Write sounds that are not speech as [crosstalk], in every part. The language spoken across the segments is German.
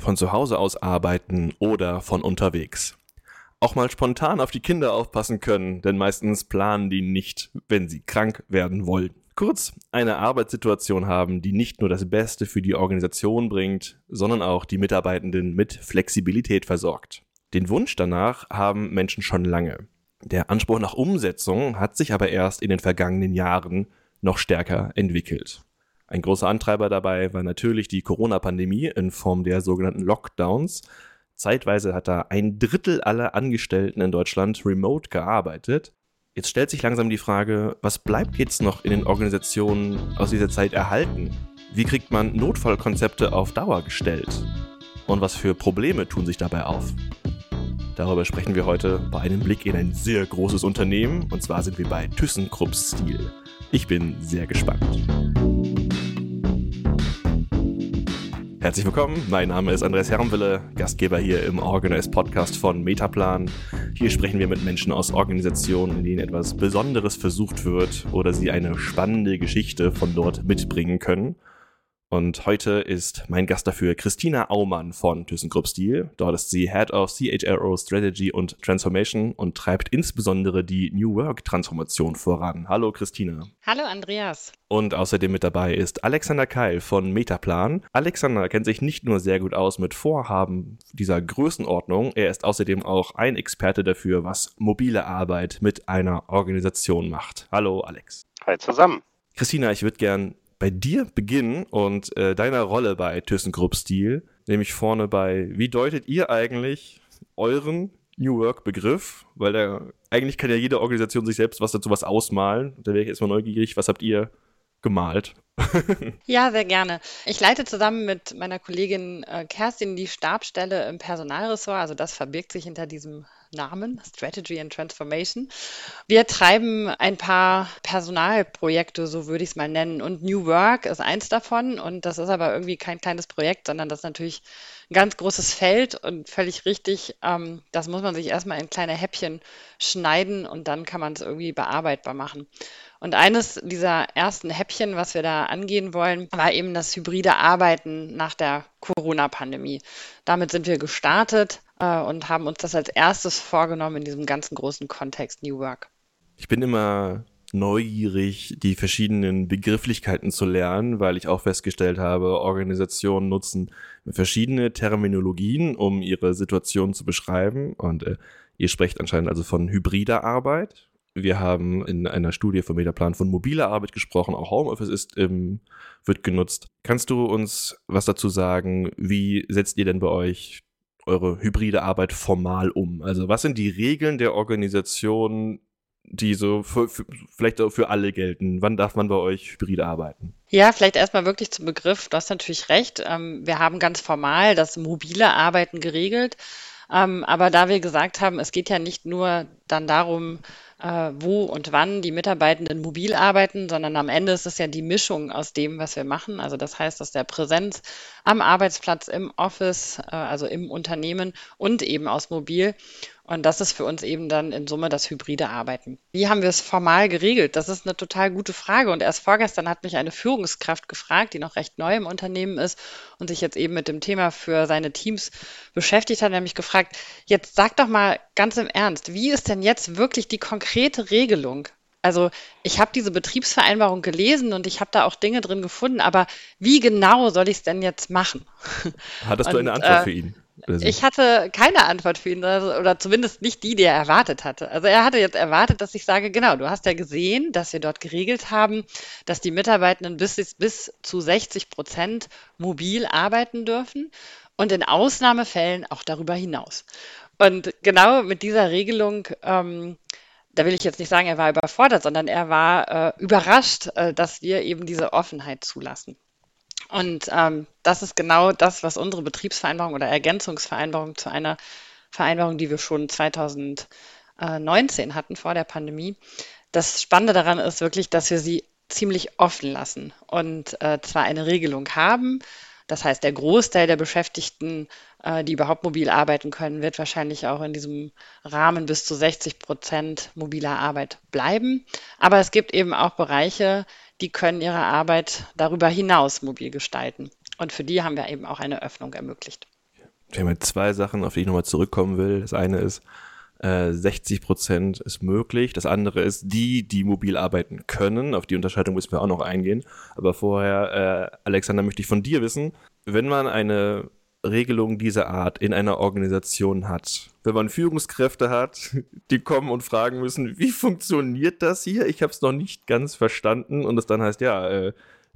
von zu Hause aus arbeiten oder von unterwegs. Auch mal spontan auf die Kinder aufpassen können, denn meistens planen die nicht, wenn sie krank werden wollen. Kurz, eine Arbeitssituation haben, die nicht nur das Beste für die Organisation bringt, sondern auch die Mitarbeitenden mit Flexibilität versorgt. Den Wunsch danach haben Menschen schon lange. Der Anspruch nach Umsetzung hat sich aber erst in den vergangenen Jahren noch stärker entwickelt. Ein großer Antreiber dabei war natürlich die Corona-Pandemie in Form der sogenannten Lockdowns. Zeitweise hat da ein Drittel aller Angestellten in Deutschland remote gearbeitet. Jetzt stellt sich langsam die Frage, was bleibt jetzt noch in den Organisationen aus dieser Zeit erhalten? Wie kriegt man Notfallkonzepte auf Dauer gestellt? Und was für Probleme tun sich dabei auf? Darüber sprechen wir heute bei einem Blick in ein sehr großes Unternehmen. Und zwar sind wir bei ThyssenKrupp Steel. Ich bin sehr gespannt. Herzlich willkommen, mein Name ist Andreas Herrenwille, Gastgeber hier im Organize Podcast von Metaplan. Hier sprechen wir mit Menschen aus Organisationen, in denen etwas Besonderes versucht wird oder sie eine spannende Geschichte von dort mitbringen können. Und heute ist mein Gast dafür Christina Aumann von ThyssenKrupp Steel. Dort ist sie Head of CHRO Strategy und Transformation und treibt insbesondere die New Work Transformation voran. Hallo Christina. Hallo Andreas. Und außerdem mit dabei ist Alexander Keil von Metaplan. Alexander kennt sich nicht nur sehr gut aus mit Vorhaben dieser Größenordnung, er ist außerdem auch ein Experte dafür, was mobile Arbeit mit einer Organisation macht. Hallo Alex. Hi zusammen. Christina, ich würde gern bei dir beginnen und äh, deiner Rolle bei ThyssenKrupp Stil, nämlich vorne bei, wie deutet ihr eigentlich euren New Work Begriff? Weil da eigentlich kann ja jede Organisation sich selbst was dazu was ausmalen. Da wäre ich erstmal neugierig, was habt ihr gemalt? [laughs] ja, sehr gerne. Ich leite zusammen mit meiner Kollegin äh, Kerstin die Stabstelle im Personalressort. Also das verbirgt sich hinter diesem Namen, Strategy and Transformation. Wir treiben ein paar Personalprojekte, so würde ich es mal nennen. Und New Work ist eins davon. Und das ist aber irgendwie kein kleines Projekt, sondern das ist natürlich ein ganz großes Feld und völlig richtig. Ähm, das muss man sich erstmal in kleine Häppchen schneiden und dann kann man es irgendwie bearbeitbar machen. Und eines dieser ersten Häppchen, was wir da angehen wollen, war eben das hybride Arbeiten nach der Corona-Pandemie. Damit sind wir gestartet äh, und haben uns das als erstes vorgenommen in diesem ganzen großen Kontext New Work. Ich bin immer neugierig, die verschiedenen Begrifflichkeiten zu lernen, weil ich auch festgestellt habe, Organisationen nutzen verschiedene Terminologien, um ihre Situation zu beschreiben. Und äh, ihr sprecht anscheinend also von hybrider Arbeit. Wir haben in einer Studie vom Metaplan von mobiler Arbeit gesprochen. Auch Homeoffice ist, ähm, wird genutzt. Kannst du uns was dazu sagen? Wie setzt ihr denn bei euch eure hybride Arbeit formal um? Also was sind die Regeln der Organisation, die so für, für, vielleicht auch für alle gelten? Wann darf man bei euch hybride arbeiten? Ja, vielleicht erstmal wirklich zum Begriff. Du hast natürlich recht. Ähm, wir haben ganz formal das mobile Arbeiten geregelt. Ähm, aber da wir gesagt haben, es geht ja nicht nur dann darum, äh, wo und wann die Mitarbeitenden mobil arbeiten, sondern am Ende ist es ja die Mischung aus dem, was wir machen. Also das heißt, dass der Präsenz am Arbeitsplatz, im Office, äh, also im Unternehmen und eben aus mobil. Und das ist für uns eben dann in Summe das hybride Arbeiten. Wie haben wir es formal geregelt? Das ist eine total gute Frage. Und erst vorgestern hat mich eine Führungskraft gefragt, die noch recht neu im Unternehmen ist und sich jetzt eben mit dem Thema für seine Teams beschäftigt hat, nämlich gefragt, jetzt sag doch mal ganz im Ernst, wie ist denn jetzt wirklich die konkrete Regelung? Also ich habe diese Betriebsvereinbarung gelesen und ich habe da auch Dinge drin gefunden, aber wie genau soll ich es denn jetzt machen? Hattest und, du eine Antwort äh, für ihn? Also. Ich hatte keine Antwort für ihn, also, oder zumindest nicht die, die er erwartet hatte. Also er hatte jetzt erwartet, dass ich sage, genau, du hast ja gesehen, dass wir dort geregelt haben, dass die Mitarbeitenden bis, bis zu 60 Prozent mobil arbeiten dürfen und in Ausnahmefällen auch darüber hinaus. Und genau mit dieser Regelung ähm, da will ich jetzt nicht sagen, er war überfordert, sondern er war äh, überrascht, äh, dass wir eben diese Offenheit zulassen. Und ähm, das ist genau das, was unsere Betriebsvereinbarung oder Ergänzungsvereinbarung zu einer Vereinbarung, die wir schon 2019 hatten vor der Pandemie. Das Spannende daran ist wirklich, dass wir sie ziemlich offen lassen und äh, zwar eine Regelung haben. Das heißt, der Großteil der Beschäftigten, äh, die überhaupt mobil arbeiten können, wird wahrscheinlich auch in diesem Rahmen bis zu 60 Prozent mobiler Arbeit bleiben. Aber es gibt eben auch Bereiche, die können ihre Arbeit darüber hinaus mobil gestalten. Und für die haben wir eben auch eine Öffnung ermöglicht. Wir haben zwei Sachen, auf die ich nochmal zurückkommen will. Das eine ist, äh, 60 Prozent ist möglich. Das andere ist, die, die mobil arbeiten können. Auf die Unterscheidung müssen wir auch noch eingehen. Aber vorher, äh, Alexander, möchte ich von dir wissen, wenn man eine Regelung dieser Art in einer Organisation hat, wenn man Führungskräfte hat, die kommen und fragen müssen, wie funktioniert das hier? Ich habe es noch nicht ganz verstanden und es dann heißt, ja, äh,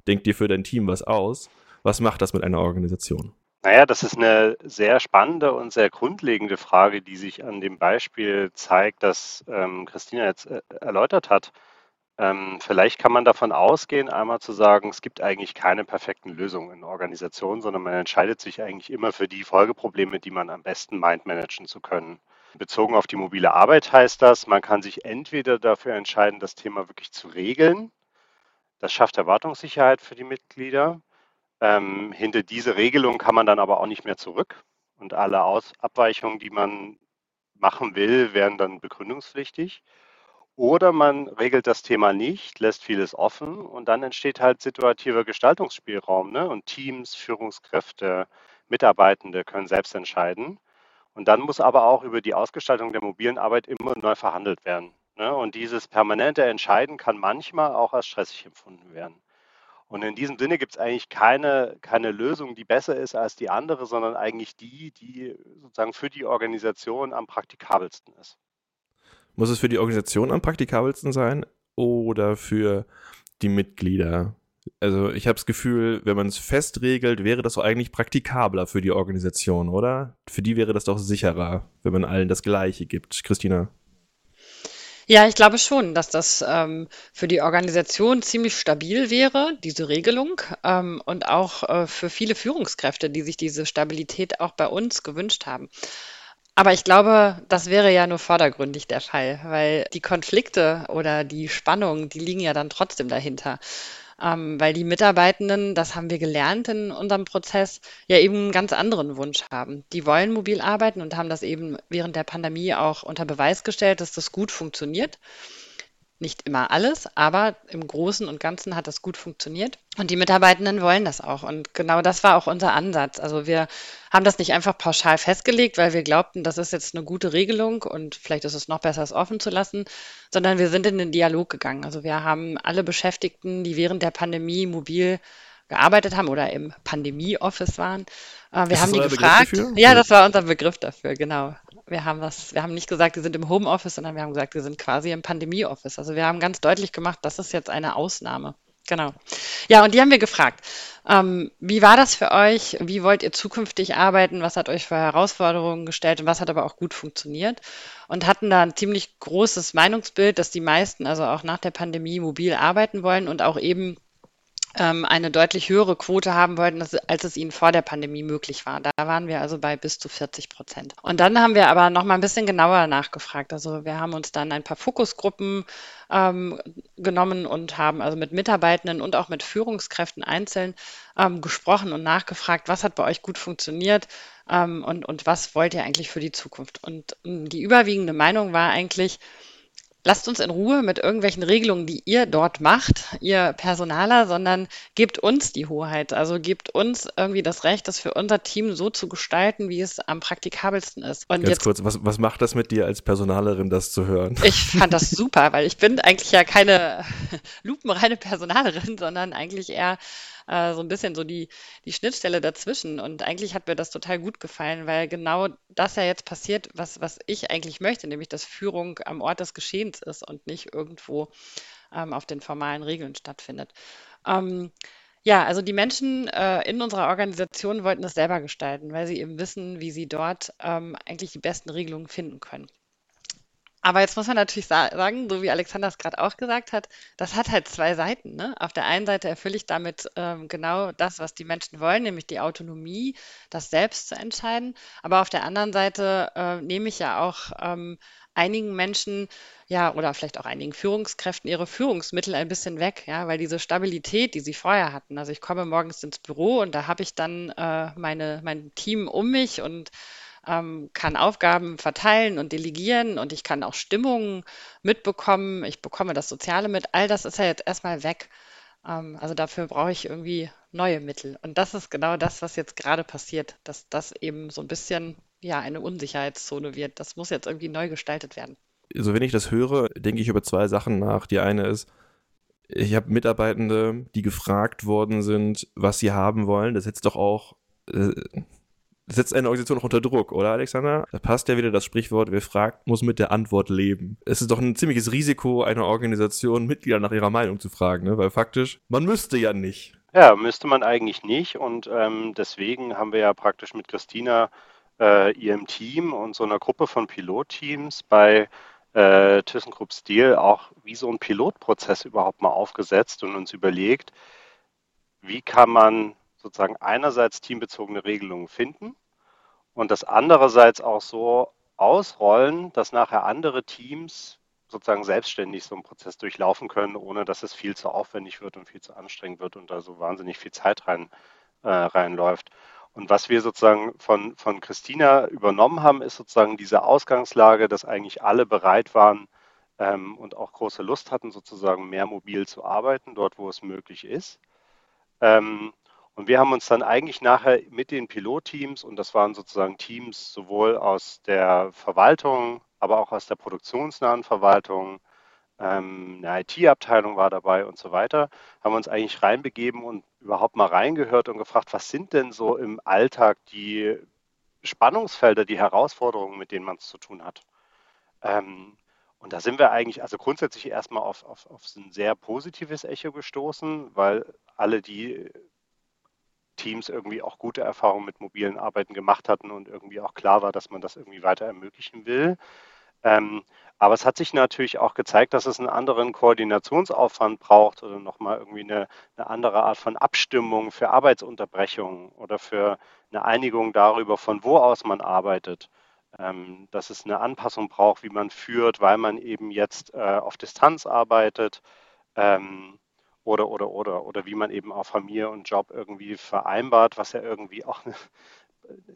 denk dir für dein Team was aus. Was macht das mit einer Organisation? Naja, das ist eine sehr spannende und sehr grundlegende Frage, die sich an dem Beispiel zeigt, das ähm, Christina jetzt äh, erläutert hat. Ähm, vielleicht kann man davon ausgehen, einmal zu sagen, es gibt eigentlich keine perfekten Lösungen in Organisationen, sondern man entscheidet sich eigentlich immer für die Folgeprobleme, die man am besten meint, managen zu können. Bezogen auf die mobile Arbeit heißt das, man kann sich entweder dafür entscheiden, das Thema wirklich zu regeln. Das schafft Erwartungssicherheit für die Mitglieder. Ähm, hinter diese Regelung kann man dann aber auch nicht mehr zurück und alle Aus Abweichungen, die man machen will, wären dann begründungspflichtig. Oder man regelt das Thema nicht, lässt vieles offen und dann entsteht halt situativer Gestaltungsspielraum. Ne? Und Teams, Führungskräfte, Mitarbeitende können selbst entscheiden. Und dann muss aber auch über die Ausgestaltung der mobilen Arbeit immer neu verhandelt werden. Ne? Und dieses permanente Entscheiden kann manchmal auch als stressig empfunden werden. Und in diesem Sinne gibt es eigentlich keine, keine Lösung, die besser ist als die andere, sondern eigentlich die, die sozusagen für die Organisation am praktikabelsten ist. Muss es für die Organisation am praktikabelsten sein oder für die Mitglieder? Also ich habe das Gefühl, wenn man es fest regelt, wäre das doch eigentlich praktikabler für die Organisation, oder? Für die wäre das doch sicherer, wenn man allen das Gleiche gibt. Christina. Ja, ich glaube schon, dass das ähm, für die Organisation ziemlich stabil wäre, diese Regelung, ähm, und auch äh, für viele Führungskräfte, die sich diese Stabilität auch bei uns gewünscht haben. Aber ich glaube, das wäre ja nur vordergründig der Fall, weil die Konflikte oder die Spannungen, die liegen ja dann trotzdem dahinter ähm, weil die Mitarbeitenden, das haben wir gelernt in unserem Prozess, ja eben einen ganz anderen Wunsch haben. Die wollen mobil arbeiten und haben das eben während der Pandemie auch unter Beweis gestellt, dass das gut funktioniert. Nicht immer alles, aber im Großen und Ganzen hat das gut funktioniert. Und die Mitarbeitenden wollen das auch. Und genau das war auch unser Ansatz. Also wir haben das nicht einfach pauschal festgelegt, weil wir glaubten, das ist jetzt eine gute Regelung und vielleicht ist es noch besser, es offen zu lassen, sondern wir sind in den Dialog gegangen. Also wir haben alle Beschäftigten, die während der Pandemie mobil gearbeitet haben oder im Pandemie-Office waren. Äh, wir haben die gefragt. Ja, das war unser Begriff dafür, genau wir haben das, wir haben nicht gesagt, wir sind im Homeoffice, sondern wir haben gesagt, wir sind quasi im Pandemie-Office. Also wir haben ganz deutlich gemacht, das ist jetzt eine Ausnahme. Genau. Ja, und die haben wir gefragt. Ähm, wie war das für euch? Wie wollt ihr zukünftig arbeiten? Was hat euch für Herausforderungen gestellt und was hat aber auch gut funktioniert? Und hatten da ein ziemlich großes Meinungsbild, dass die meisten also auch nach der Pandemie mobil arbeiten wollen und auch eben ähm, eine deutlich höhere Quote haben wollten, als es ihnen vor der Pandemie möglich war. Da waren wir also bei bis zu 40 Prozent. Und dann haben wir aber noch mal ein bisschen genauer nachgefragt. Also wir haben uns dann ein paar Fokusgruppen ähm, genommen und haben also mit Mitarbeitenden und auch mit Führungskräften einzeln ähm, gesprochen und nachgefragt, was hat bei euch gut funktioniert ähm, und, und was wollt ihr eigentlich für die Zukunft. Und ähm, die überwiegende Meinung war eigentlich, lasst uns in Ruhe mit irgendwelchen Regelungen, die ihr dort macht, ihr Personaler, sondern gebt uns die Hoheit. Also gebt uns irgendwie das Recht, das für unser Team so zu gestalten, wie es am praktikabelsten ist. Und Ganz jetzt, kurz, was, was macht das mit dir als Personalerin, das zu hören? Ich fand das [laughs] super, weil ich bin eigentlich ja keine [laughs] lupenreine Personalerin, sondern eigentlich eher äh, so ein bisschen so die, die Schnittstelle dazwischen. Und eigentlich hat mir das total gut gefallen, weil genau das ja jetzt passiert, was, was ich eigentlich möchte, nämlich dass Führung am Ort des Geschehens ist und nicht irgendwo ähm, auf den formalen Regeln stattfindet. Ähm, ja, also die Menschen äh, in unserer Organisation wollten es selber gestalten, weil sie eben wissen, wie sie dort ähm, eigentlich die besten Regelungen finden können. Aber jetzt muss man natürlich sagen, so wie Alexander es gerade auch gesagt hat, das hat halt zwei Seiten. Ne? Auf der einen Seite erfülle ich damit ähm, genau das, was die Menschen wollen, nämlich die Autonomie, das selbst zu entscheiden. Aber auf der anderen Seite äh, nehme ich ja auch ähm, einigen Menschen, ja, oder vielleicht auch einigen Führungskräften ihre Führungsmittel ein bisschen weg, ja, weil diese Stabilität, die sie vorher hatten, also ich komme morgens ins Büro und da habe ich dann äh, meine, mein Team um mich und ähm, kann Aufgaben verteilen und delegieren und ich kann auch Stimmungen mitbekommen, ich bekomme das Soziale mit, all das ist ja jetzt erstmal weg. Ähm, also dafür brauche ich irgendwie neue Mittel. Und das ist genau das, was jetzt gerade passiert, dass das eben so ein bisschen ja eine Unsicherheitszone wird. Das muss jetzt irgendwie neu gestaltet werden. Also wenn ich das höre, denke ich über zwei Sachen nach. Die eine ist, ich habe Mitarbeitende, die gefragt worden sind, was sie haben wollen. Das setzt doch auch, äh, setzt eine Organisation auch unter Druck, oder Alexander? Da passt ja wieder das Sprichwort, wer fragt, muss mit der Antwort leben. Es ist doch ein ziemliches Risiko, einer Organisation Mitglieder nach ihrer Meinung zu fragen, ne? weil faktisch, man müsste ja nicht. Ja, müsste man eigentlich nicht. Und ähm, deswegen haben wir ja praktisch mit Christina, äh, ihrem Team und so einer Gruppe von Pilotteams bei äh, ThyssenKrupp Steel auch wie so ein Pilotprozess überhaupt mal aufgesetzt und uns überlegt, wie kann man sozusagen einerseits teambezogene Regelungen finden und das andererseits auch so ausrollen, dass nachher andere Teams sozusagen selbstständig so einen Prozess durchlaufen können, ohne dass es viel zu aufwendig wird und viel zu anstrengend wird und da so wahnsinnig viel Zeit rein, äh, reinläuft. Und was wir sozusagen von, von Christina übernommen haben, ist sozusagen diese Ausgangslage, dass eigentlich alle bereit waren ähm, und auch große Lust hatten, sozusagen mehr mobil zu arbeiten, dort wo es möglich ist. Ähm, und wir haben uns dann eigentlich nachher mit den Pilotteams, und das waren sozusagen Teams sowohl aus der Verwaltung, aber auch aus der produktionsnahen Verwaltung, ähm, eine IT-Abteilung war dabei und so weiter, haben wir uns eigentlich reinbegeben und überhaupt mal reingehört und gefragt, was sind denn so im Alltag die Spannungsfelder, die Herausforderungen, mit denen man es zu tun hat. Ähm, und da sind wir eigentlich also grundsätzlich erstmal auf, auf, auf ein sehr positives Echo gestoßen, weil alle die Teams irgendwie auch gute Erfahrungen mit mobilen Arbeiten gemacht hatten und irgendwie auch klar war, dass man das irgendwie weiter ermöglichen will. Ähm, aber es hat sich natürlich auch gezeigt, dass es einen anderen Koordinationsaufwand braucht oder nochmal irgendwie eine, eine andere Art von Abstimmung für Arbeitsunterbrechungen oder für eine Einigung darüber, von wo aus man arbeitet. Ähm, dass es eine Anpassung braucht, wie man führt, weil man eben jetzt äh, auf Distanz arbeitet. Ähm, oder, oder, oder, oder wie man eben auch Familie und Job irgendwie vereinbart, was ja irgendwie auch eine,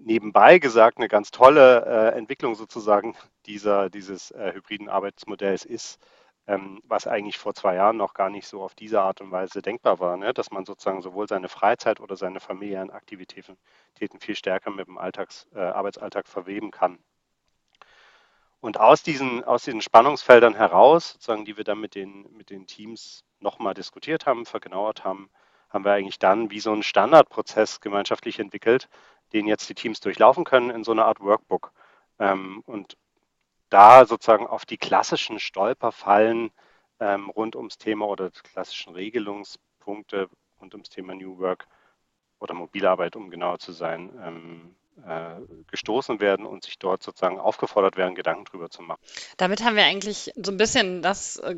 nebenbei gesagt eine ganz tolle äh, Entwicklung sozusagen dieser, dieses äh, hybriden Arbeitsmodells ist, ähm, was eigentlich vor zwei Jahren noch gar nicht so auf diese Art und Weise denkbar war, ne? dass man sozusagen sowohl seine Freizeit oder seine familiären Aktivitäten viel stärker mit dem Alltags, äh, Arbeitsalltag verweben kann. Und aus diesen, aus diesen Spannungsfeldern heraus, sozusagen, die wir dann mit den, mit den Teams nochmal diskutiert haben, vergenauert haben, haben wir eigentlich dann wie so einen Standardprozess gemeinschaftlich entwickelt, den jetzt die Teams durchlaufen können in so einer Art Workbook. Ähm, und da sozusagen auf die klassischen Stolperfallen ähm, rund ums Thema oder klassischen Regelungspunkte rund ums Thema New Work oder Mobilarbeit, um genauer zu sein, ähm, äh, gestoßen werden und sich dort sozusagen aufgefordert werden, Gedanken drüber zu machen. Damit haben wir eigentlich so ein bisschen das äh,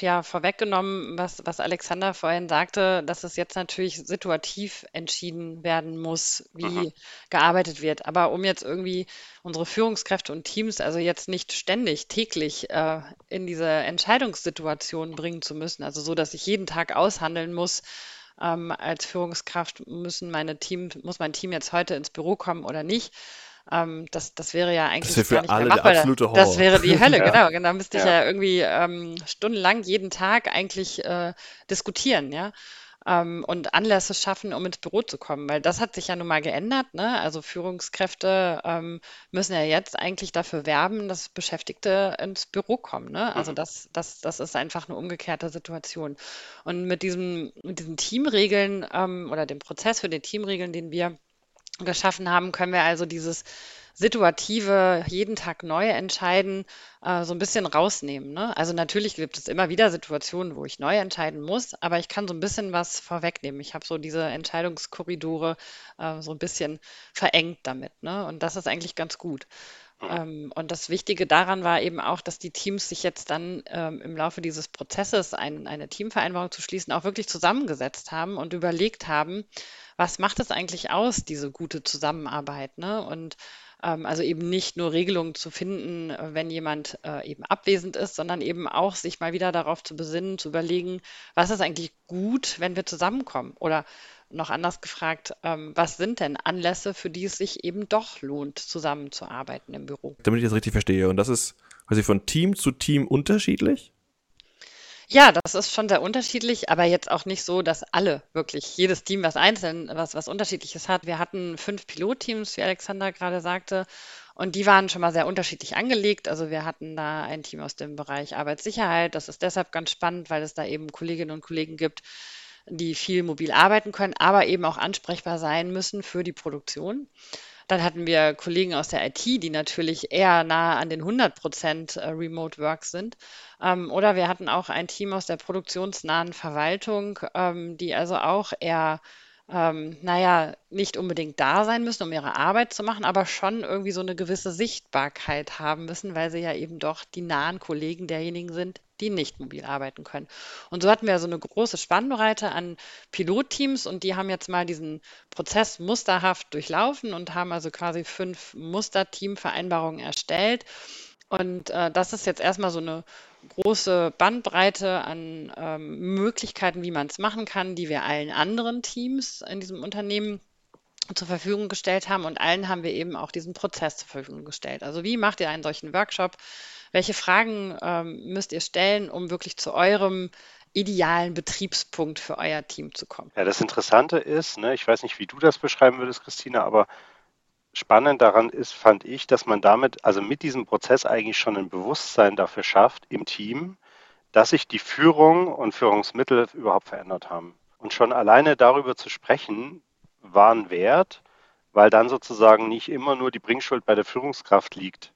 ja, vorweggenommen, was, was Alexander vorhin sagte, dass es jetzt natürlich situativ entschieden werden muss, wie mhm. gearbeitet wird. Aber um jetzt irgendwie unsere Führungskräfte und Teams also jetzt nicht ständig, täglich äh, in diese Entscheidungssituation bringen zu müssen, also so, dass ich jeden Tag aushandeln muss, ähm, als Führungskraft müssen meine Team, muss mein Team jetzt heute ins Büro kommen oder nicht. Ähm, das, das wäre ja eigentlich das wäre für alle der absolute Horror. Das wäre die [laughs] Hölle, ja. genau. Genau, müsste ich ja, ja irgendwie ähm, stundenlang jeden Tag eigentlich äh, diskutieren, ja ähm, und Anlässe schaffen, um ins Büro zu kommen. Weil das hat sich ja nun mal geändert. Ne? Also Führungskräfte ähm, müssen ja jetzt eigentlich dafür werben, dass Beschäftigte ins Büro kommen. Ne? Also mhm. das, das, das ist einfach eine umgekehrte Situation. Und mit, diesem, mit diesen Teamregeln ähm, oder dem Prozess für die Teamregeln, den wir geschaffen haben, können wir also dieses situative, jeden Tag neu entscheiden, äh, so ein bisschen rausnehmen. Ne? Also natürlich gibt es immer wieder Situationen, wo ich neu entscheiden muss, aber ich kann so ein bisschen was vorwegnehmen. Ich habe so diese Entscheidungskorridore äh, so ein bisschen verengt damit. Ne? Und das ist eigentlich ganz gut. Ähm, und das Wichtige daran war eben auch, dass die Teams sich jetzt dann ähm, im Laufe dieses Prozesses, ein, eine Teamvereinbarung zu schließen, auch wirklich zusammengesetzt haben und überlegt haben, was macht es eigentlich aus, diese gute Zusammenarbeit? Ne? Und also eben nicht nur Regelungen zu finden, äh, wenn jemand äh, eben abwesend ist, sondern eben auch sich mal wieder darauf zu besinnen, zu überlegen, was ist eigentlich gut, wenn wir zusammenkommen? Oder noch anders gefragt, ähm, was sind denn Anlässe, für die es sich eben doch lohnt, zusammenzuarbeiten im Büro? Damit ich das richtig verstehe. Und das ist quasi von Team zu Team unterschiedlich? Ja, das ist schon sehr unterschiedlich, aber jetzt auch nicht so, dass alle wirklich, jedes Team was einzeln, was, was Unterschiedliches hat. Wir hatten fünf Pilotteams, wie Alexander gerade sagte, und die waren schon mal sehr unterschiedlich angelegt. Also wir hatten da ein Team aus dem Bereich Arbeitssicherheit. Das ist deshalb ganz spannend, weil es da eben Kolleginnen und Kollegen gibt, die viel mobil arbeiten können, aber eben auch ansprechbar sein müssen für die Produktion. Dann hatten wir Kollegen aus der IT, die natürlich eher nahe an den 100 Prozent äh, Remote Work sind. Ähm, oder wir hatten auch ein Team aus der produktionsnahen Verwaltung, ähm, die also auch eher ähm, naja, nicht unbedingt da sein müssen, um ihre Arbeit zu machen, aber schon irgendwie so eine gewisse Sichtbarkeit haben müssen, weil sie ja eben doch die nahen Kollegen derjenigen sind, die nicht mobil arbeiten können. Und so hatten wir so eine große Spannbreite an Pilotteams und die haben jetzt mal diesen Prozess musterhaft durchlaufen und haben also quasi fünf Musterteamvereinbarungen erstellt. Und äh, das ist jetzt erstmal so eine große Bandbreite an ähm, Möglichkeiten, wie man es machen kann, die wir allen anderen Teams in diesem Unternehmen zur Verfügung gestellt haben. Und allen haben wir eben auch diesen Prozess zur Verfügung gestellt. Also wie macht ihr einen solchen Workshop? Welche Fragen ähm, müsst ihr stellen, um wirklich zu eurem idealen Betriebspunkt für euer Team zu kommen? Ja, das Interessante ist, ne, ich weiß nicht, wie du das beschreiben würdest, Christina, aber spannend daran ist, fand ich, dass man damit, also mit diesem Prozess eigentlich schon ein Bewusstsein dafür schafft im Team, dass sich die Führung und Führungsmittel überhaupt verändert haben. Und schon alleine darüber zu sprechen, war ein Wert, weil dann sozusagen nicht immer nur die Bringschuld bei der Führungskraft liegt.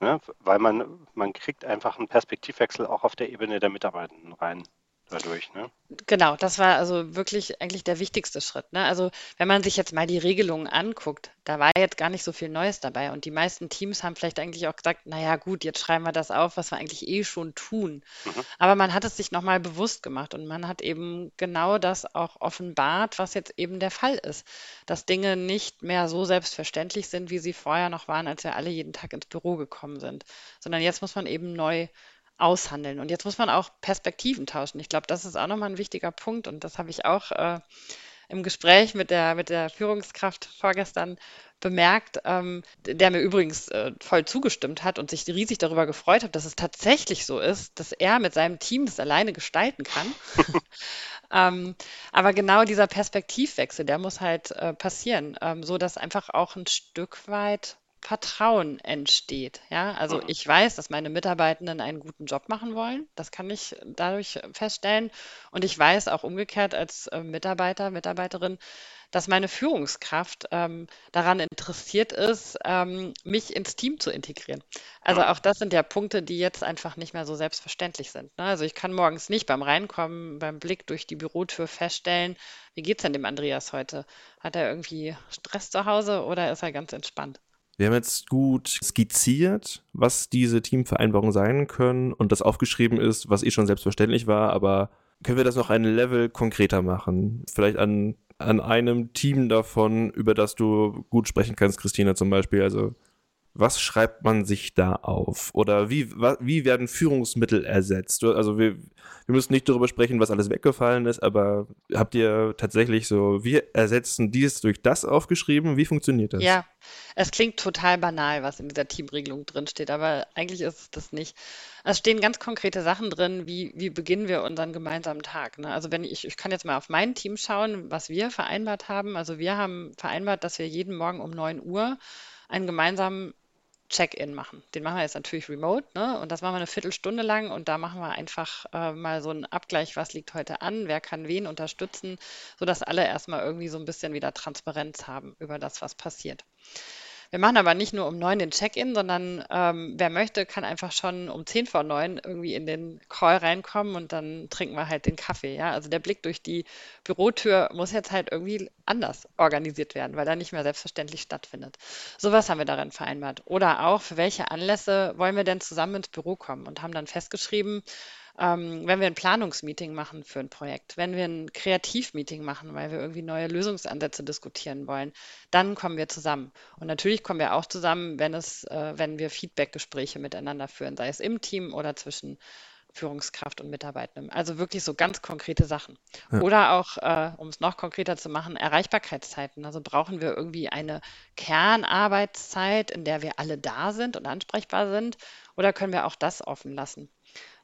Ne? Weil man, man kriegt einfach einen Perspektivwechsel auch auf der Ebene der Mitarbeitenden rein dadurch, ne? Genau, das war also wirklich eigentlich der wichtigste Schritt. Ne? Also wenn man sich jetzt mal die Regelungen anguckt, da war jetzt gar nicht so viel Neues dabei. Und die meisten Teams haben vielleicht eigentlich auch gesagt, naja gut, jetzt schreiben wir das auf, was wir eigentlich eh schon tun. Mhm. Aber man hat es sich nochmal bewusst gemacht und man hat eben genau das auch offenbart, was jetzt eben der Fall ist. Dass Dinge nicht mehr so selbstverständlich sind, wie sie vorher noch waren, als wir alle jeden Tag ins Büro gekommen sind. Sondern jetzt muss man eben neu aushandeln. Und jetzt muss man auch Perspektiven tauschen. Ich glaube, das ist auch nochmal ein wichtiger Punkt und das habe ich auch äh, im Gespräch mit der, mit der Führungskraft vorgestern bemerkt, ähm, der mir übrigens äh, voll zugestimmt hat und sich riesig darüber gefreut hat, dass es tatsächlich so ist, dass er mit seinem Team das alleine gestalten kann. [laughs] ähm, aber genau dieser Perspektivwechsel, der muss halt äh, passieren, ähm, so dass einfach auch ein Stück weit Vertrauen entsteht. Ja, also mhm. ich weiß, dass meine Mitarbeitenden einen guten Job machen wollen. Das kann ich dadurch feststellen. Und ich weiß auch umgekehrt als äh, Mitarbeiter, Mitarbeiterin, dass meine Führungskraft ähm, daran interessiert ist, ähm, mich ins Team zu integrieren. Also mhm. auch das sind ja Punkte, die jetzt einfach nicht mehr so selbstverständlich sind. Ne? Also ich kann morgens nicht beim Reinkommen, beim Blick durch die Bürotür feststellen, wie geht es denn dem Andreas heute? Hat er irgendwie Stress zu Hause oder ist er ganz entspannt? Wir haben jetzt gut skizziert, was diese Teamvereinbarungen sein können und das aufgeschrieben ist, was eh schon selbstverständlich war, aber können wir das noch ein Level konkreter machen? Vielleicht an, an einem Team davon, über das du gut sprechen kannst, Christina zum Beispiel. Also was schreibt man sich da auf? Oder wie, wie werden Führungsmittel ersetzt? Also wir, wir müssen nicht darüber sprechen, was alles weggefallen ist, aber habt ihr tatsächlich so, wir ersetzen dies durch das aufgeschrieben? Wie funktioniert das? Ja, es klingt total banal, was in dieser Teamregelung drinsteht, aber eigentlich ist es das nicht. Es stehen ganz konkrete Sachen drin, wie, wie beginnen wir unseren gemeinsamen Tag. Ne? Also wenn ich, ich kann jetzt mal auf mein Team schauen, was wir vereinbart haben. Also wir haben vereinbart, dass wir jeden Morgen um 9 Uhr einen gemeinsamen Check-in machen. Den machen wir jetzt natürlich remote, ne? Und das machen wir eine Viertelstunde lang und da machen wir einfach äh, mal so einen Abgleich, was liegt heute an, wer kann wen unterstützen, sodass alle erstmal irgendwie so ein bisschen wieder Transparenz haben über das, was passiert. Wir machen aber nicht nur um neun den Check-in, sondern ähm, wer möchte, kann einfach schon um zehn vor neun irgendwie in den Call reinkommen und dann trinken wir halt den Kaffee. Ja? Also der Blick durch die Bürotür muss jetzt halt irgendwie anders organisiert werden, weil er nicht mehr selbstverständlich stattfindet. Sowas haben wir darin vereinbart. Oder auch, für welche Anlässe wollen wir denn zusammen ins Büro kommen und haben dann festgeschrieben, ähm, wenn wir ein Planungsmeeting machen für ein Projekt, wenn wir ein Kreativmeeting machen, weil wir irgendwie neue Lösungsansätze diskutieren wollen, dann kommen wir zusammen. Und natürlich kommen wir auch zusammen, wenn es, äh, wenn wir Feedbackgespräche miteinander führen, sei es im Team oder zwischen Führungskraft und Mitarbeitenden. Also wirklich so ganz konkrete Sachen. Ja. Oder auch, äh, um es noch konkreter zu machen, Erreichbarkeitszeiten. Also brauchen wir irgendwie eine Kernarbeitszeit, in der wir alle da sind und ansprechbar sind? Oder können wir auch das offen lassen?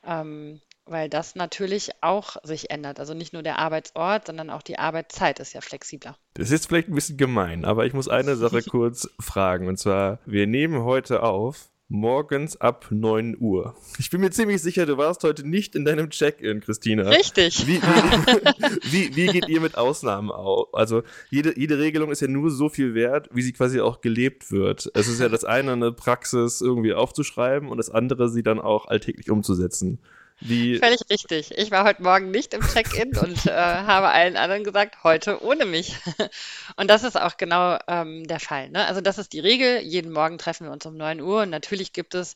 Ähm, weil das natürlich auch sich ändert. Also nicht nur der Arbeitsort, sondern auch die Arbeitszeit ist ja flexibler. Das ist vielleicht ein bisschen gemein, aber ich muss eine Sache [laughs] kurz fragen. Und zwar, wir nehmen heute auf morgens ab 9 Uhr. Ich bin mir ziemlich sicher, du warst heute nicht in deinem Check-in, Christina. Richtig. Wie, wie, wie, wie, geht ihr mit Ausnahmen auf? Also jede, jede Regelung ist ja nur so viel wert, wie sie quasi auch gelebt wird. Es ist ja das eine, eine Praxis irgendwie aufzuschreiben und das andere, sie dann auch alltäglich umzusetzen. Wie Völlig richtig. Ich war heute Morgen nicht im Check-in [laughs] und äh, habe allen anderen gesagt, heute ohne mich. [laughs] und das ist auch genau ähm, der Fall. Ne? Also das ist die Regel. Jeden Morgen treffen wir uns um 9 Uhr und natürlich gibt es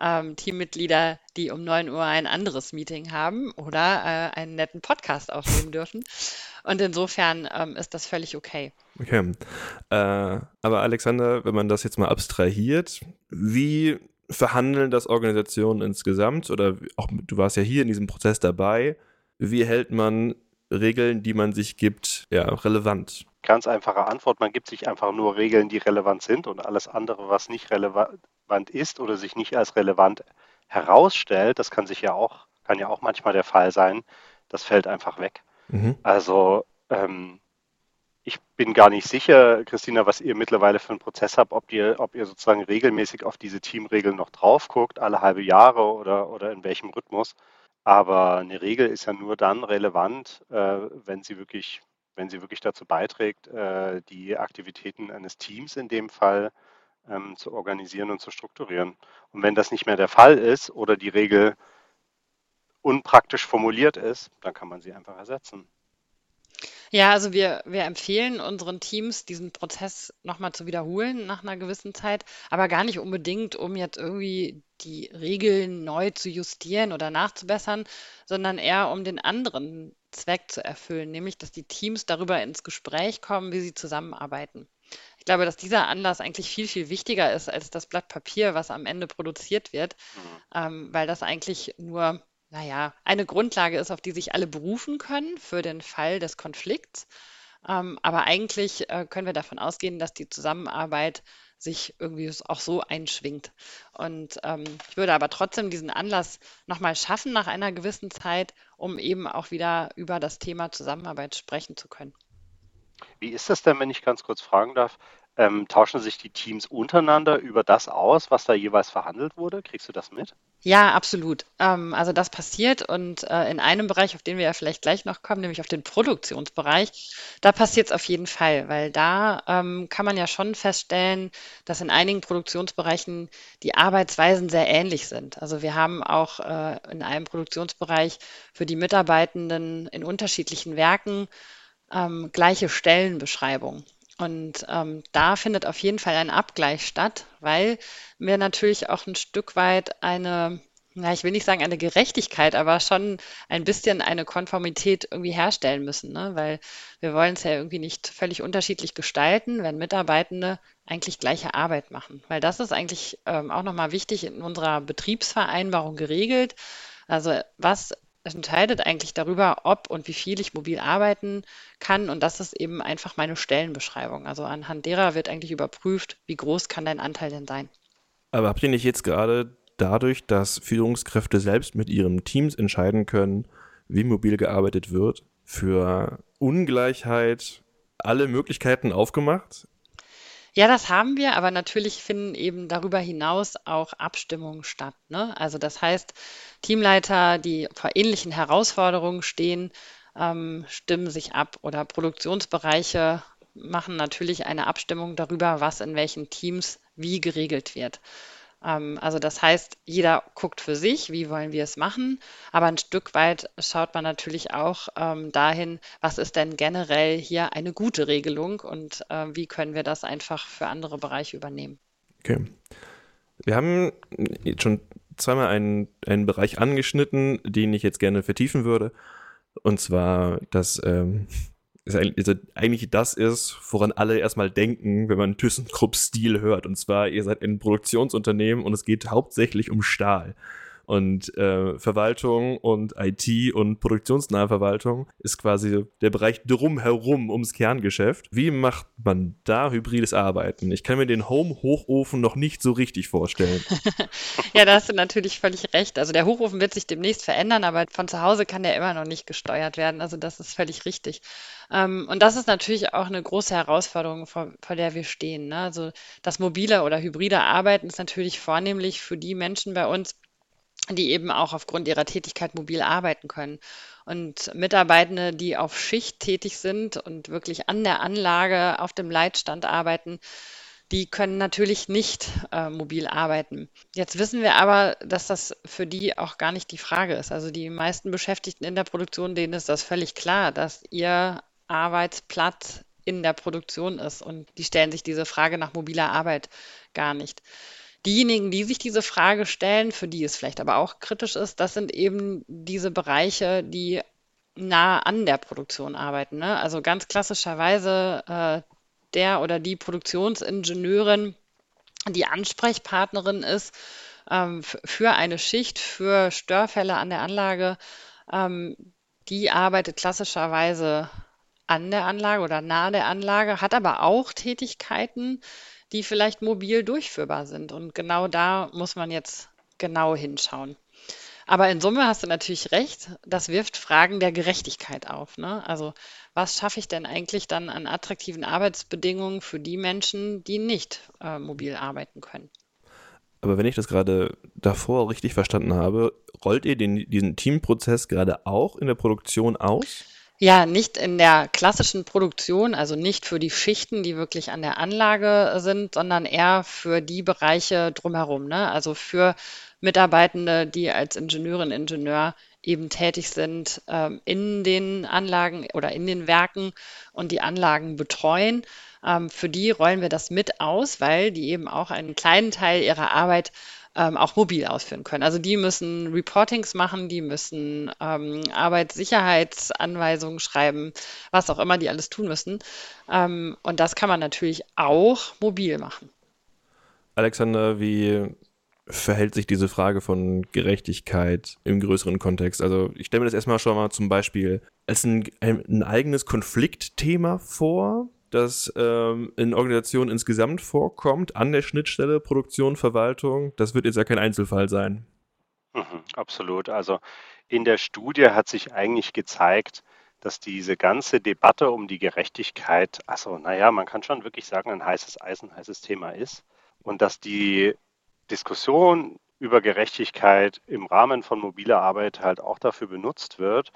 ähm, Teammitglieder, die um 9 Uhr ein anderes Meeting haben oder äh, einen netten Podcast aufnehmen dürfen. Und insofern ähm, ist das völlig okay. Okay. Äh, aber Alexander, wenn man das jetzt mal abstrahiert, wie verhandeln das Organisationen insgesamt oder auch du warst ja hier in diesem Prozess dabei. Wie hält man Regeln, die man sich gibt, ja, relevant? Ganz einfache Antwort, man gibt sich einfach nur Regeln, die relevant sind und alles andere, was nicht relevant ist oder sich nicht als relevant herausstellt, das kann sich ja auch, kann ja auch manchmal der Fall sein, das fällt einfach weg. Mhm. Also ähm, ich bin gar nicht sicher, Christina, was ihr mittlerweile für einen Prozess habt, ob ihr, ob ihr sozusagen regelmäßig auf diese Teamregeln noch drauf guckt, alle halbe Jahre oder, oder in welchem Rhythmus. Aber eine Regel ist ja nur dann relevant, äh, wenn sie wirklich, wenn sie wirklich dazu beiträgt, äh, die Aktivitäten eines Teams in dem Fall ähm, zu organisieren und zu strukturieren. Und wenn das nicht mehr der Fall ist oder die Regel unpraktisch formuliert ist, dann kann man sie einfach ersetzen. Ja, also wir, wir empfehlen unseren Teams, diesen Prozess nochmal zu wiederholen nach einer gewissen Zeit, aber gar nicht unbedingt, um jetzt irgendwie die Regeln neu zu justieren oder nachzubessern, sondern eher um den anderen Zweck zu erfüllen, nämlich dass die Teams darüber ins Gespräch kommen, wie sie zusammenarbeiten. Ich glaube, dass dieser Anlass eigentlich viel, viel wichtiger ist als das Blatt Papier, was am Ende produziert wird, mhm. ähm, weil das eigentlich nur naja, eine Grundlage ist, auf die sich alle berufen können für den Fall des Konflikts. Ähm, aber eigentlich äh, können wir davon ausgehen, dass die Zusammenarbeit sich irgendwie auch so einschwingt. Und ähm, ich würde aber trotzdem diesen Anlass nochmal schaffen nach einer gewissen Zeit, um eben auch wieder über das Thema Zusammenarbeit sprechen zu können. Wie ist das denn, wenn ich ganz kurz fragen darf? Ähm, tauschen sich die Teams untereinander über das aus, was da jeweils verhandelt wurde? Kriegst du das mit? Ja, absolut. Ähm, also das passiert und äh, in einem Bereich, auf den wir ja vielleicht gleich noch kommen, nämlich auf den Produktionsbereich, da passiert es auf jeden Fall, weil da ähm, kann man ja schon feststellen, dass in einigen Produktionsbereichen die Arbeitsweisen sehr ähnlich sind. Also wir haben auch äh, in einem Produktionsbereich für die Mitarbeitenden in unterschiedlichen Werken ähm, gleiche Stellenbeschreibungen. Und ähm, da findet auf jeden Fall ein Abgleich statt, weil wir natürlich auch ein Stück weit eine, na, ich will nicht sagen eine Gerechtigkeit, aber schon ein bisschen eine Konformität irgendwie herstellen müssen, ne? weil wir wollen es ja irgendwie nicht völlig unterschiedlich gestalten, wenn Mitarbeitende eigentlich gleiche Arbeit machen. Weil das ist eigentlich ähm, auch nochmal wichtig in unserer Betriebsvereinbarung geregelt. Also was entscheidet eigentlich darüber, ob und wie viel ich mobil arbeiten kann. Und das ist eben einfach meine Stellenbeschreibung. Also anhand derer wird eigentlich überprüft, wie groß kann dein Anteil denn sein. Aber habt ihr nicht jetzt gerade dadurch, dass Führungskräfte selbst mit ihren Teams entscheiden können, wie mobil gearbeitet wird, für Ungleichheit alle Möglichkeiten aufgemacht? Ja, das haben wir, aber natürlich finden eben darüber hinaus auch Abstimmungen statt. Ne? Also das heißt, Teamleiter, die vor ähnlichen Herausforderungen stehen, ähm, stimmen sich ab oder Produktionsbereiche machen natürlich eine Abstimmung darüber, was in welchen Teams wie geregelt wird. Ähm, also das heißt, jeder guckt für sich, wie wollen wir es machen, aber ein Stück weit schaut man natürlich auch ähm, dahin, was ist denn generell hier eine gute Regelung und äh, wie können wir das einfach für andere Bereiche übernehmen. Okay. Wir haben jetzt schon zweimal einen, einen Bereich angeschnitten, den ich jetzt gerne vertiefen würde. Und zwar das ähm, also eigentlich das ist, woran alle erstmal denken, wenn man ThyssenKrupp Stil hört. Und zwar, ihr seid ein Produktionsunternehmen und es geht hauptsächlich um Stahl. Und äh, Verwaltung und IT und produktionsnahe Verwaltung ist quasi der Bereich drumherum ums Kerngeschäft. Wie macht man da hybrides Arbeiten? Ich kann mir den Home-Hochofen noch nicht so richtig vorstellen. [laughs] ja, da hast du natürlich völlig recht. Also der Hochofen wird sich demnächst verändern, aber von zu Hause kann der immer noch nicht gesteuert werden. Also das ist völlig richtig. Ähm, und das ist natürlich auch eine große Herausforderung, vor, vor der wir stehen. Ne? Also das mobile oder hybride Arbeiten ist natürlich vornehmlich für die Menschen bei uns, die eben auch aufgrund ihrer Tätigkeit mobil arbeiten können. Und Mitarbeitende, die auf Schicht tätig sind und wirklich an der Anlage auf dem Leitstand arbeiten, die können natürlich nicht äh, mobil arbeiten. Jetzt wissen wir aber, dass das für die auch gar nicht die Frage ist. Also die meisten Beschäftigten in der Produktion, denen ist das völlig klar, dass ihr Arbeitsplatz in der Produktion ist. Und die stellen sich diese Frage nach mobiler Arbeit gar nicht. Diejenigen, die sich diese Frage stellen, für die es vielleicht aber auch kritisch ist, das sind eben diese Bereiche, die nah an der Produktion arbeiten. Ne? Also ganz klassischerweise äh, der oder die Produktionsingenieurin, die Ansprechpartnerin ist ähm, für eine Schicht, für Störfälle an der Anlage, ähm, die arbeitet klassischerweise an der Anlage oder nahe der Anlage, hat aber auch Tätigkeiten, die vielleicht mobil durchführbar sind. Und genau da muss man jetzt genau hinschauen. Aber in Summe hast du natürlich recht, das wirft Fragen der Gerechtigkeit auf. Ne? Also was schaffe ich denn eigentlich dann an attraktiven Arbeitsbedingungen für die Menschen, die nicht äh, mobil arbeiten können? Aber wenn ich das gerade davor richtig verstanden habe, rollt ihr den, diesen Teamprozess gerade auch in der Produktion aus? Ja, nicht in der klassischen Produktion, also nicht für die Schichten, die wirklich an der Anlage sind, sondern eher für die Bereiche drumherum, ne? Also für Mitarbeitende, die als Ingenieurin, Ingenieur eben tätig sind ähm, in den Anlagen oder in den Werken und die Anlagen betreuen. Ähm, für die rollen wir das mit aus, weil die eben auch einen kleinen Teil ihrer Arbeit ähm, auch mobil ausführen können. Also die müssen Reportings machen, die müssen ähm, Arbeitssicherheitsanweisungen schreiben, was auch immer die alles tun müssen. Ähm, und das kann man natürlich auch mobil machen. Alexander, wie verhält sich diese Frage von Gerechtigkeit im größeren Kontext? Also ich stelle mir das erstmal schon mal zum Beispiel als ein, ein, ein eigenes Konfliktthema vor, das ähm, in Organisationen insgesamt vorkommt, an der Schnittstelle Produktion, Verwaltung. Das wird jetzt ja kein Einzelfall sein. Mhm, absolut. Also in der Studie hat sich eigentlich gezeigt, dass diese ganze Debatte um die Gerechtigkeit, also naja, man kann schon wirklich sagen, ein heißes Eisen, heißes Thema ist. Und dass die Diskussion über Gerechtigkeit im Rahmen von mobiler Arbeit halt auch dafür benutzt wird,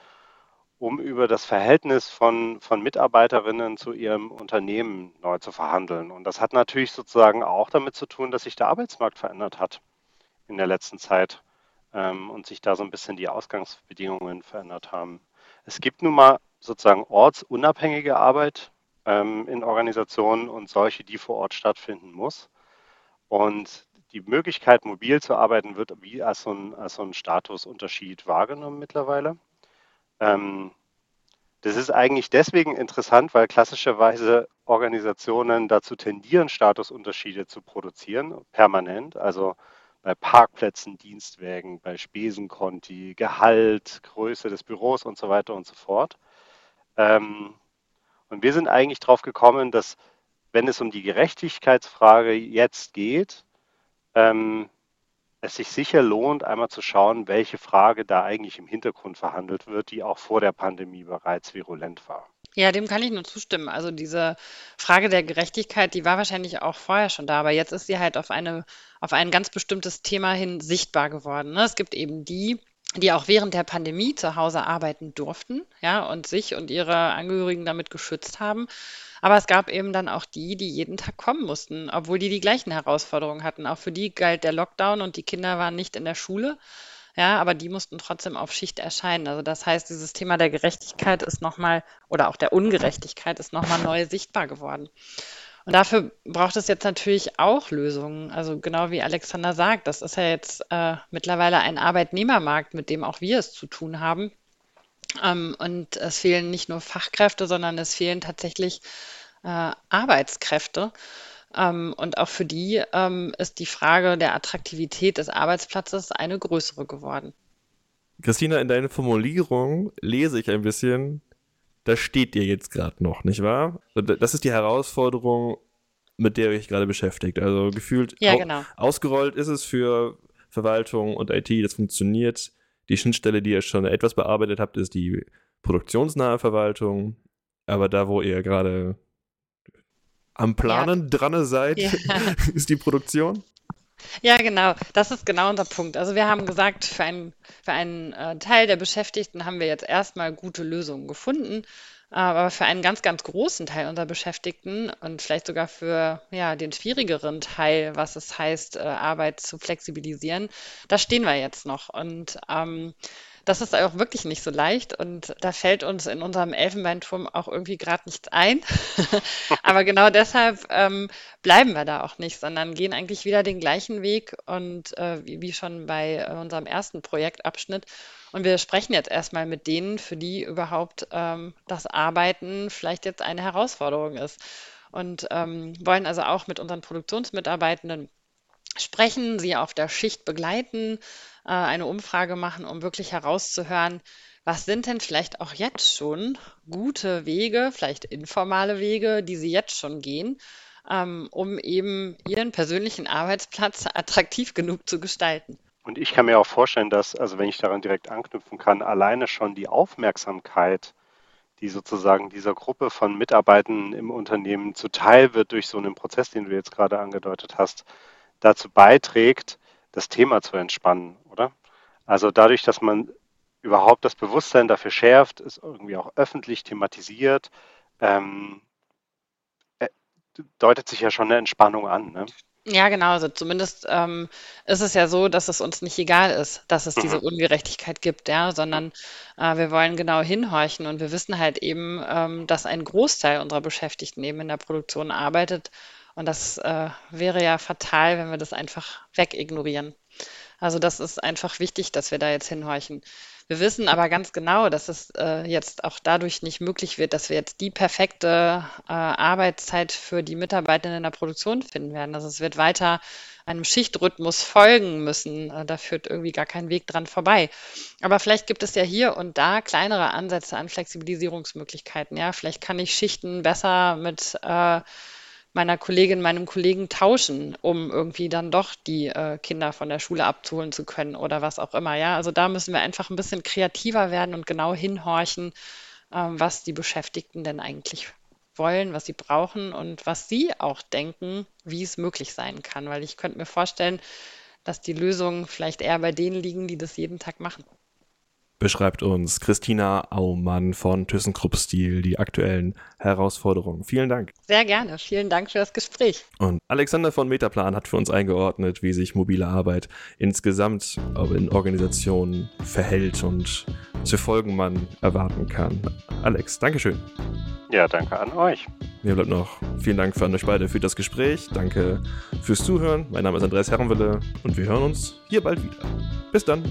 um über das Verhältnis von, von Mitarbeiterinnen zu ihrem Unternehmen neu zu verhandeln. Und das hat natürlich sozusagen auch damit zu tun, dass sich der Arbeitsmarkt verändert hat in der letzten Zeit ähm, und sich da so ein bisschen die Ausgangsbedingungen verändert haben. Es gibt nun mal sozusagen ortsunabhängige Arbeit ähm, in Organisationen und solche, die vor Ort stattfinden muss. Und die Möglichkeit, mobil zu arbeiten, wird wie als so ein, als so ein Statusunterschied wahrgenommen mittlerweile. Ähm, das ist eigentlich deswegen interessant, weil klassischerweise Organisationen dazu tendieren, Statusunterschiede zu produzieren, permanent. Also bei Parkplätzen, Dienstwägen, bei Spesenkonti, Gehalt, Größe des Büros und so weiter und so fort. Ähm, und wir sind eigentlich darauf gekommen, dass wenn es um die Gerechtigkeitsfrage jetzt geht, ähm, es sich sicher lohnt, einmal zu schauen, welche Frage da eigentlich im Hintergrund verhandelt wird, die auch vor der Pandemie bereits virulent war. Ja, dem kann ich nur zustimmen. Also diese Frage der Gerechtigkeit, die war wahrscheinlich auch vorher schon da, aber jetzt ist sie halt auf eine, auf ein ganz bestimmtes Thema hin sichtbar geworden. Ne? Es gibt eben die, die auch während der Pandemie zu Hause arbeiten durften, ja, und sich und ihre Angehörigen damit geschützt haben. Aber es gab eben dann auch die, die jeden Tag kommen mussten, obwohl die die gleichen Herausforderungen hatten. Auch für die galt der Lockdown und die Kinder waren nicht in der Schule. Ja, aber die mussten trotzdem auf Schicht erscheinen. Also das heißt, dieses Thema der Gerechtigkeit ist nochmal, oder auch der Ungerechtigkeit ist nochmal neu sichtbar geworden. Und dafür braucht es jetzt natürlich auch Lösungen. Also genau wie Alexander sagt, das ist ja jetzt äh, mittlerweile ein Arbeitnehmermarkt, mit dem auch wir es zu tun haben. Ähm, und es fehlen nicht nur Fachkräfte, sondern es fehlen tatsächlich äh, Arbeitskräfte. Ähm, und auch für die ähm, ist die Frage der Attraktivität des Arbeitsplatzes eine größere geworden. Christina, in deiner Formulierung lese ich ein bisschen, da steht ihr jetzt gerade noch, nicht wahr? Das ist die Herausforderung, mit der ihr euch gerade beschäftigt. Also gefühlt ja, genau. ausgerollt ist es für Verwaltung und IT, das funktioniert. Die Schnittstelle, die ihr schon etwas bearbeitet habt, ist die produktionsnahe Verwaltung. Aber da, wo ihr gerade am Planen ja. dran seid, ja. [laughs] ist die Produktion. Ja, genau. Das ist genau unser Punkt. Also wir haben gesagt, für einen, für einen äh, Teil der Beschäftigten haben wir jetzt erstmal gute Lösungen gefunden. Aber für einen ganz, ganz großen Teil unserer Beschäftigten und vielleicht sogar für ja, den schwierigeren Teil, was es heißt, äh, Arbeit zu flexibilisieren, da stehen wir jetzt noch. Und ähm, das ist auch wirklich nicht so leicht und da fällt uns in unserem Elfenbeinturm auch irgendwie gerade nichts ein. [laughs] Aber genau deshalb ähm, bleiben wir da auch nicht, sondern gehen eigentlich wieder den gleichen Weg und äh, wie, wie, schon bei unserem ersten Projektabschnitt. Und wir sprechen jetzt erstmal mit denen, für die überhaupt ähm, das Arbeiten vielleicht jetzt eine Herausforderung ist. Und ähm, wollen also auch mit unseren Produktionsmitarbeitenden sprechen, sie auf der Schicht begleiten, äh, eine Umfrage machen, um wirklich herauszuhören, was sind denn vielleicht auch jetzt schon gute Wege, vielleicht informale Wege, die Sie jetzt schon gehen, ähm, um eben Ihren persönlichen Arbeitsplatz [laughs] attraktiv genug zu gestalten? Und ich kann mir auch vorstellen, dass, also wenn ich daran direkt anknüpfen kann, alleine schon die Aufmerksamkeit, die sozusagen dieser Gruppe von Mitarbeitenden im Unternehmen zuteil wird durch so einen Prozess, den du jetzt gerade angedeutet hast, dazu beiträgt, das Thema zu entspannen, oder? Also dadurch, dass man überhaupt das Bewusstsein dafür schärft, es irgendwie auch öffentlich thematisiert, ähm, äh, deutet sich ja schon eine Entspannung an. Ne? Ja, genau. Also zumindest ähm, ist es ja so, dass es uns nicht egal ist, dass es diese mhm. Ungerechtigkeit gibt, ja, sondern äh, wir wollen genau hinhorchen und wir wissen halt eben, ähm, dass ein Großteil unserer Beschäftigten eben in der Produktion arbeitet und das äh, wäre ja fatal, wenn wir das einfach wegignorieren. Also das ist einfach wichtig, dass wir da jetzt hinhorchen. Wir wissen aber ganz genau, dass es äh, jetzt auch dadurch nicht möglich wird, dass wir jetzt die perfekte äh, Arbeitszeit für die Mitarbeiter in der Produktion finden werden. Also es wird weiter einem Schichtrhythmus folgen müssen. Äh, da führt irgendwie gar kein Weg dran vorbei. Aber vielleicht gibt es ja hier und da kleinere Ansätze an Flexibilisierungsmöglichkeiten. Ja, vielleicht kann ich Schichten besser mit äh, meiner Kollegin, meinem Kollegen tauschen, um irgendwie dann doch die äh, Kinder von der Schule abzuholen zu können oder was auch immer. Ja, also da müssen wir einfach ein bisschen kreativer werden und genau hinhorchen, äh, was die Beschäftigten denn eigentlich wollen, was sie brauchen und was sie auch denken, wie es möglich sein kann. Weil ich könnte mir vorstellen, dass die Lösungen vielleicht eher bei denen liegen, die das jeden Tag machen beschreibt uns Christina Aumann von ThyssenKrupp Stil die aktuellen Herausforderungen. Vielen Dank. Sehr gerne. Vielen Dank für das Gespräch. Und Alexander von Metaplan hat für uns eingeordnet, wie sich mobile Arbeit insgesamt in Organisationen verhält und welche Folgen man erwarten kann. Alex, Dankeschön. Ja, danke an euch. Mir bleibt noch vielen Dank für an euch beide für das Gespräch. Danke fürs Zuhören. Mein Name ist Andreas Herrenwille und wir hören uns hier bald wieder. Bis dann.